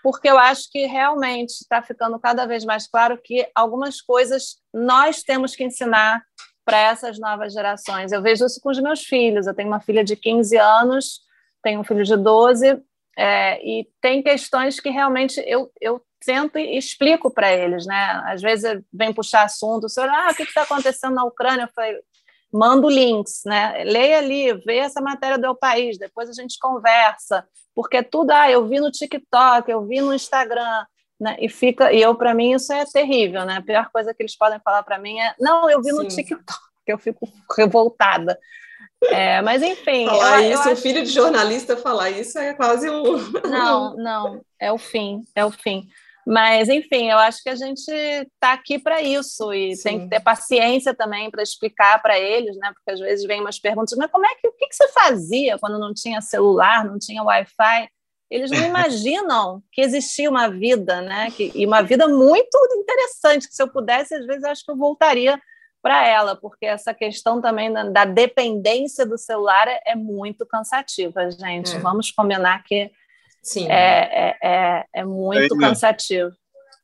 porque eu acho que realmente está ficando cada vez mais claro que algumas coisas nós temos que ensinar para essas novas gerações. Eu vejo isso com os meus filhos. Eu tenho uma filha de 15 anos, tenho um filho de 12, é, e tem questões que realmente eu, eu tento e explico para eles, né? Às vezes vem puxar assunto, o senhor, ah, o que está acontecendo na Ucrânia? Eu falei, mando links, né? Leia ali, vê essa matéria do El País, depois a gente conversa, porque tudo, ah, eu vi no TikTok, eu vi no Instagram, né? E fica, e eu para mim isso é terrível, né? A pior coisa que eles podem falar para mim é, não, eu vi Sim. no TikTok, eu fico revoltada. É, mas enfim. Falar eu, isso, eu um filho de jornalista falar isso é quase um. Não, não, é o fim, é o fim. Mas, enfim, eu acho que a gente está aqui para isso e Sim. tem que ter paciência também para explicar para eles, né? Porque às vezes vem umas perguntas, mas como é que o que, que você fazia quando não tinha celular, não tinha Wi-Fi? Eles não imaginam que existia uma vida, né? Que, e uma vida muito interessante, que se eu pudesse, às vezes, acho que eu voltaria para ela, porque essa questão também da, da dependência do celular é, é muito cansativa, gente. É. Vamos combinar que Sim. É, é, é, é muito cansativo.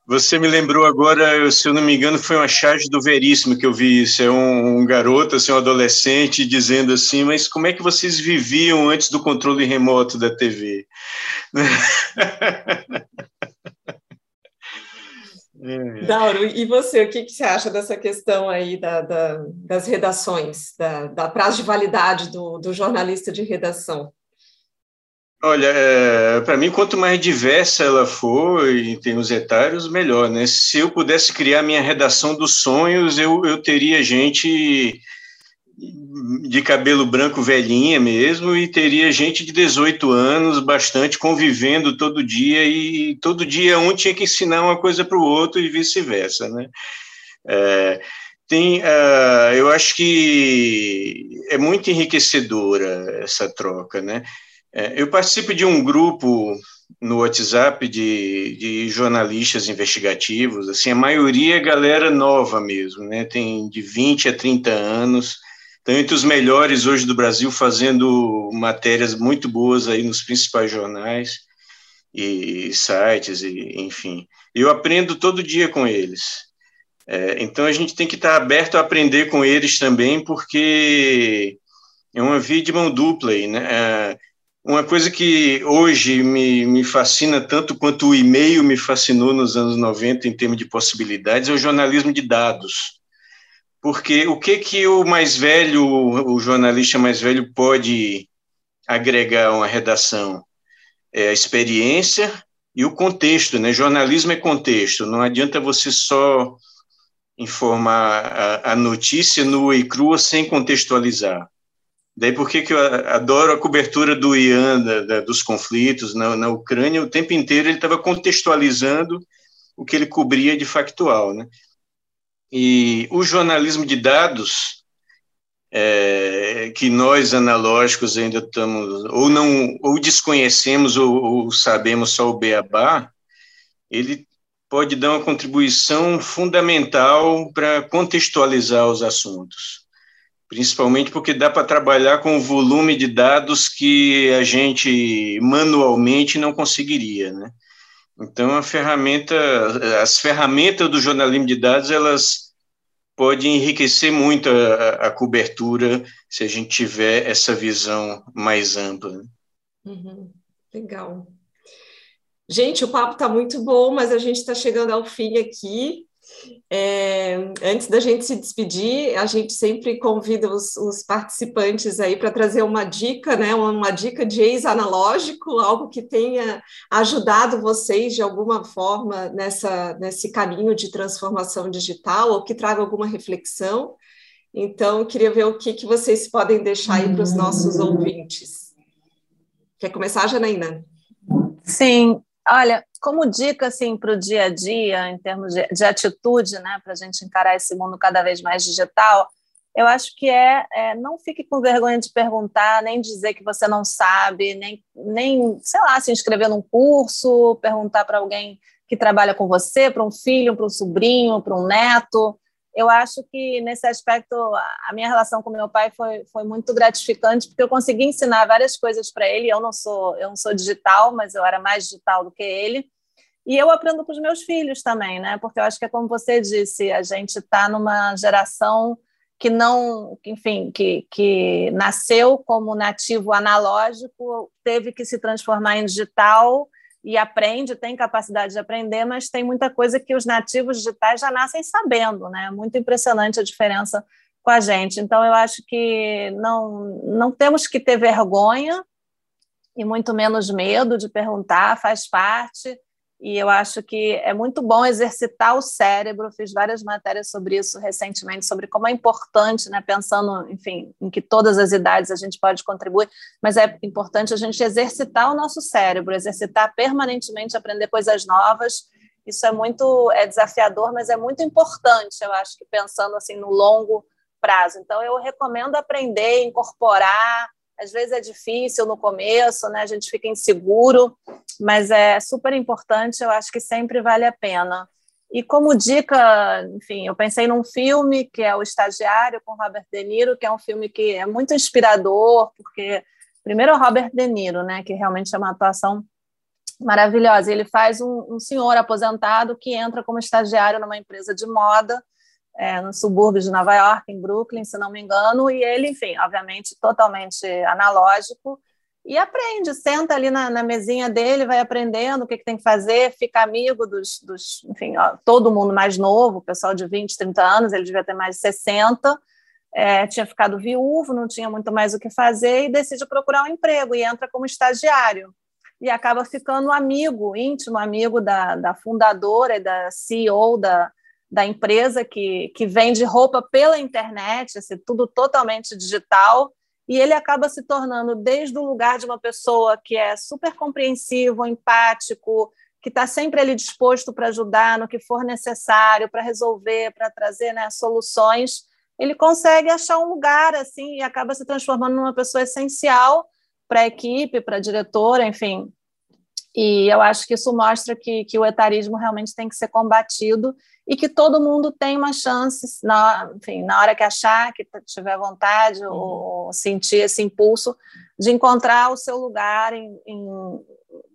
Você me lembrou agora, se eu não me engano, foi uma charge do Veríssimo que eu vi isso. É um, um, garoto, assim, um adolescente, dizendo assim: Mas como é que vocês viviam antes do controle remoto da TV? Dauro, e você, o que, que, você acha dessa questão aí da, da, das redações, da, da prazo de validade do, do jornalista de redação? Olha, é, para mim, quanto mais diversa ela for em termos etários, melhor, né? Se eu pudesse criar minha redação dos sonhos, eu, eu teria gente de cabelo branco velhinha mesmo e teria gente de 18 anos, bastante convivendo todo dia e todo dia um tinha que ensinar uma coisa para o outro e vice-versa, né? É, tem, uh, eu acho que é muito enriquecedora essa troca, né? É, eu participo de um grupo no WhatsApp de, de, jornalistas investigativos, assim, a maioria é galera nova mesmo, né? Tem de 20 a 30 anos, estão entre os melhores hoje do Brasil, fazendo matérias muito boas aí nos principais jornais e sites, e, enfim. Eu aprendo todo dia com eles. É, então a gente tem que estar aberto a aprender com eles também, porque é uma via de mão dupla aí, né? É, uma coisa que hoje me, me fascina tanto quanto o e-mail me fascinou nos anos 90 em termos de possibilidades é o jornalismo de dados. Porque o que que o mais velho, o jornalista mais velho pode agregar a uma redação? É a experiência e o contexto, né? Jornalismo é contexto, não adianta você só informar a, a notícia nua e crua sem contextualizar. Daí por que, eu adoro a cobertura do Ian, da, da, dos conflitos na, na Ucrânia, o tempo inteiro ele estava contextualizando o que ele cobria de factual, né? E o jornalismo de dados, é, que nós analógicos ainda estamos, ou não, ou desconhecemos, ou, ou sabemos só o beabá, ele pode dar uma contribuição fundamental para contextualizar os assuntos principalmente porque dá para trabalhar com o volume de dados que a gente manualmente não conseguiria, né? Então a ferramenta, as ferramentas do jornalismo de dados, elas podem enriquecer muito a, a cobertura se a gente tiver essa visão mais ampla. Né? Uhum. Legal. Gente, o papo está muito bom, mas a gente está chegando ao fim aqui. É, antes da gente se despedir, a gente sempre convida os, os participantes aí para trazer uma dica, né? Uma, dica de ex-analógico, algo que tenha ajudado vocês de alguma forma nessa, nesse caminho de transformação digital ou que traga alguma reflexão. Então, queria ver o que, que vocês podem deixar aí para os nossos ouvintes. Quer começar, Janaína? Sim, olha, como dica assim para o dia a dia, em termos de, de atitude, né, para a gente encarar esse mundo cada vez mais digital, eu acho que é, é, não fique com vergonha de perguntar, nem dizer que você não sabe, nem, nem sei lá, se inscrever num curso, perguntar para alguém que trabalha com você, para um filho, para um sobrinho, para um neto. Eu acho que nesse aspecto a minha relação com meu pai foi, foi muito gratificante porque eu consegui ensinar várias coisas para ele. Eu não sou eu não sou digital, mas eu era mais digital do que ele. E eu aprendo com os meus filhos também, né? Porque eu acho que é como você disse, a gente está numa geração que não, enfim, que, que nasceu como nativo analógico, teve que se transformar em digital e aprende, tem capacidade de aprender, mas tem muita coisa que os nativos digitais já nascem sabendo, né? Muito impressionante a diferença com a gente. Então, eu acho que não, não temos que ter vergonha e muito menos medo de perguntar, faz parte e eu acho que é muito bom exercitar o cérebro. Fiz várias matérias sobre isso recentemente, sobre como é importante, né, pensando, enfim, em que todas as idades a gente pode contribuir, mas é importante a gente exercitar o nosso cérebro, exercitar permanentemente, aprender coisas novas. Isso é muito é desafiador, mas é muito importante, eu acho que pensando assim no longo prazo. Então eu recomendo aprender, incorporar, às vezes é difícil no começo, né? A gente fica inseguro, mas é super importante, eu acho que sempre vale a pena. E como dica, enfim, eu pensei num filme que é O Estagiário com Robert De Niro, que é um filme que é muito inspirador, porque primeiro é Robert De Niro, né, que realmente é uma atuação maravilhosa. Ele faz um, um senhor aposentado que entra como estagiário numa empresa de moda é, no subúrbio de Nova York, em Brooklyn, se não me engano, e ele, enfim, obviamente totalmente analógico, e aprende, senta ali na, na mesinha dele, vai aprendendo o que, que, tem que fazer, fica amigo dos, dos enfim, ó, todo mundo mais novo, pessoal de 20, 30 anos, ele devia ter mais de 60, é, tinha ficado viúvo, não tinha muito mais o que fazer, e decide procurar um emprego, e entra como estagiário, e acaba ficando amigo, íntimo amigo da, da fundadora e da CEO da, da empresa que, que vende roupa pela internet, assim, tudo totalmente digital, e ele acaba se tornando, desde o lugar de uma pessoa que é super compreensivo, empático, que está sempre ali disposto para ajudar no que for necessário, para resolver, para trazer né, soluções, ele consegue achar um lugar assim e acaba se transformando numa pessoa essencial para a equipe, para a diretora, enfim. E eu acho que isso mostra que, que o etarismo realmente tem que ser combatido e que todo mundo tem uma chance, na, enfim, na hora que achar, que tiver vontade uhum. ou sentir esse impulso, de encontrar o seu lugar em, em,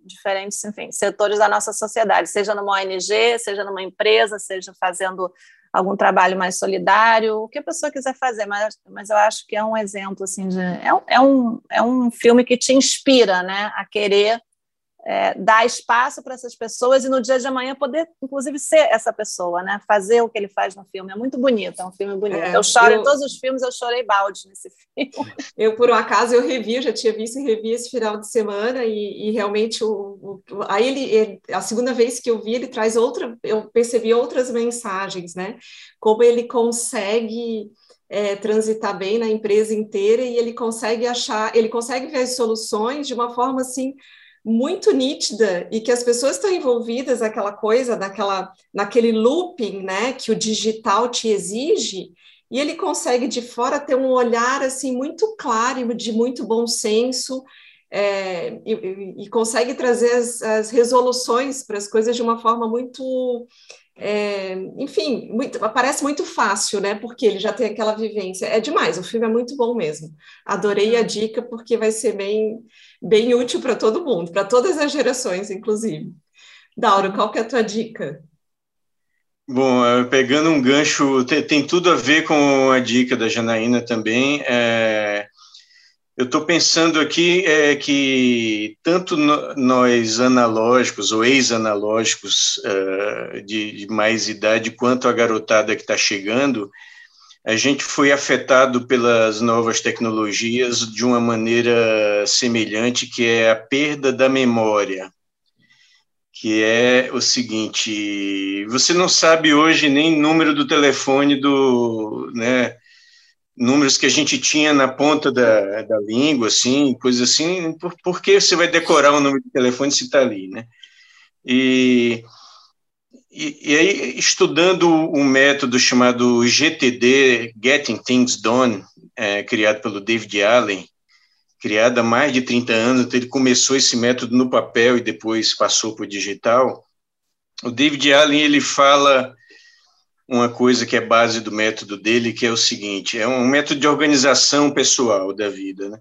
diferentes enfim, setores da nossa sociedade, seja numa ONG, seja numa empresa, seja fazendo algum trabalho mais solidário, o que a pessoa quiser fazer, mas, mas eu acho que é um exemplo, assim, de, é, é, um, é um filme que te inspira, né, a querer é, dar espaço para essas pessoas e no dia de amanhã poder, inclusive, ser essa pessoa, né? Fazer o que ele faz no filme. É muito bonito, é um filme bonito. É, eu choro eu... em todos os filmes, eu chorei balde nesse filme. Eu, por um acaso, eu revi, eu já tinha visto e revi esse final de semana e, e realmente o, o, aí ele, ele, a segunda vez que eu vi, ele traz outra, eu percebi outras mensagens, né? Como ele consegue é, transitar bem na empresa inteira e ele consegue achar, ele consegue ver as soluções de uma forma assim muito nítida e que as pessoas estão envolvidas naquela coisa, naquela, naquele looping, né, que o digital te exige, e ele consegue de fora ter um olhar assim muito claro de muito bom senso é, e, e, consegue trazer as, as resoluções para as coisas de uma forma muito é, enfim, muito, parece muito fácil, né? Porque ele já tem aquela vivência. É demais, o filme é muito bom mesmo. Adorei a dica, porque vai ser bem, bem útil para todo mundo, para todas as gerações, inclusive. Dauro, qual que é a tua dica? Bom, é, pegando um gancho, tem, tem tudo a ver com a dica da Janaína também. É, eu estou pensando aqui é, que tanto no, nós analógicos ou ex-analógicos uh, de, de, mais idade, quanto a garotada que está chegando, a gente foi afetado pelas novas tecnologias de uma maneira semelhante, que é a perda da memória. Que é o seguinte: você não sabe hoje nem número do telefone do, né, números que a gente tinha na ponta da, da língua, assim, coisas assim, por, por que você vai decorar o um número de telefone se está ali, né? E, e, e, aí, estudando um método chamado GTD, Getting Things Done, é, criado pelo David Allen, criado há mais de 30 anos, então ele começou esse método no papel e depois passou para o digital. O David Allen ele fala uma coisa que é base do método dele, que é o seguinte: é um método de organização pessoal da vida. Né?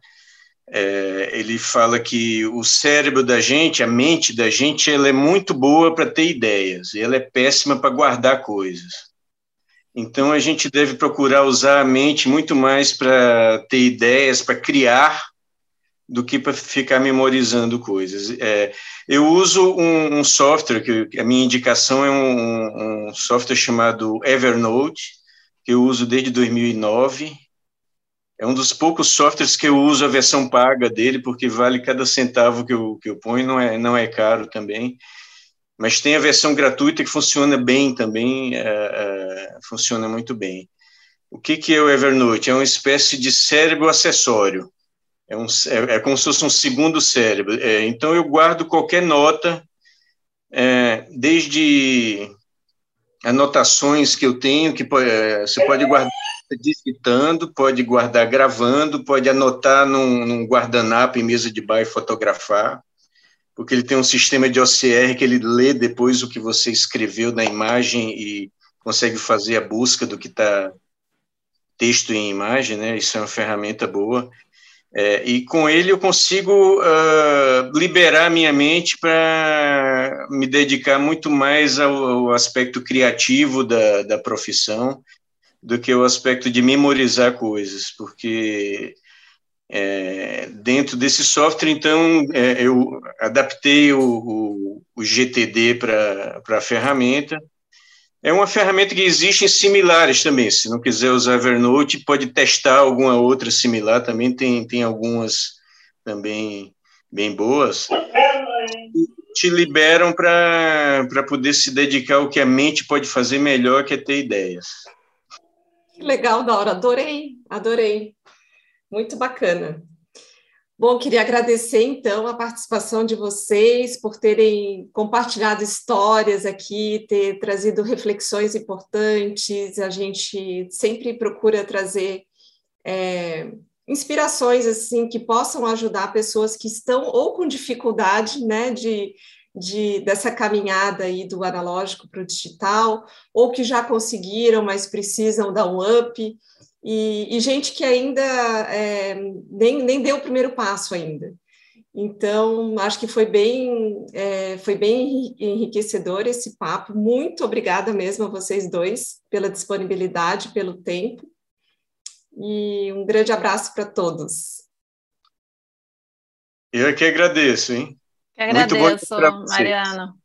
É, ele fala que o cérebro da gente, a mente da gente, ela é muito boa para ter ideias e ela é péssima para guardar coisas. Então a gente deve procurar usar a mente muito mais para ter ideias, para criar do que para ficar memorizando coisas. É, eu uso um, um, software, que a minha indicação é um, um, software chamado Evernote, que eu uso desde 2009. É um dos poucos softwares que eu uso a versão paga dele, porque vale cada centavo que eu, que eu ponho, não é, não é caro também. Mas tem a versão gratuita que funciona bem também, é, é, funciona muito bem. O que, que é o Evernote? É uma espécie de cérebro acessório é, um, é, é como se fosse um segundo cérebro. É, então, eu guardo qualquer nota, é, desde anotações que eu tenho, que é, você pode guardar digitando, pode guardar gravando, pode anotar num, num guardanapo em mesa de bar e fotografar, porque ele tem um sistema de OCR que ele lê depois o que você escreveu na imagem e consegue fazer a busca do que está texto em imagem, né? Isso é uma ferramenta boa. É, e com ele eu consigo uh, liberar minha mente para me dedicar muito mais ao, ao aspecto criativo da, da profissão do que o aspecto de memorizar coisas, porque é, dentro desse software, então, é, eu adaptei o, o, o GTD para a ferramenta, é uma ferramenta que existe em similares também. Se não quiser usar Evernote, pode testar alguma outra similar também. Tem, tem algumas também bem boas. Te liberam para poder se dedicar ao que a mente pode fazer melhor, que é ter ideias. Que legal, Dora. Adorei, adorei. Muito bacana. Bom, queria agradecer então a participação de vocês por terem compartilhado histórias aqui, ter trazido reflexões importantes. A gente sempre procura trazer é, inspirações assim que possam ajudar pessoas que estão ou com dificuldade, né, de, de dessa caminhada aí do analógico para o digital, ou que já conseguiram, mas precisam dar um up e, e gente que ainda é, nem, nem deu o primeiro passo ainda. Então, acho que foi bem, é, foi bem enriquecedor esse papo. Muito obrigada mesmo a vocês dois pela disponibilidade, pelo tempo. E um grande abraço para todos. Eu é que agradeço, hein? Que agradeço, Mariana.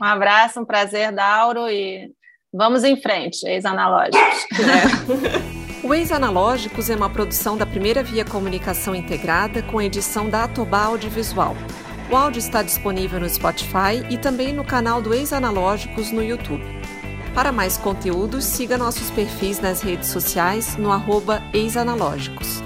Um abraço, um prazer, Dauro, e vamos em frente, ex-analógicos. É. O Ex-Analógicos é uma produção da Primeira Via Comunicação Integrada com edição da Atobá Audiovisual. O áudio está disponível no Spotify e também no canal do Ex-Analógicos no YouTube. Para mais conteúdos, siga nossos perfis nas redes sociais no arroba ex-analógicos.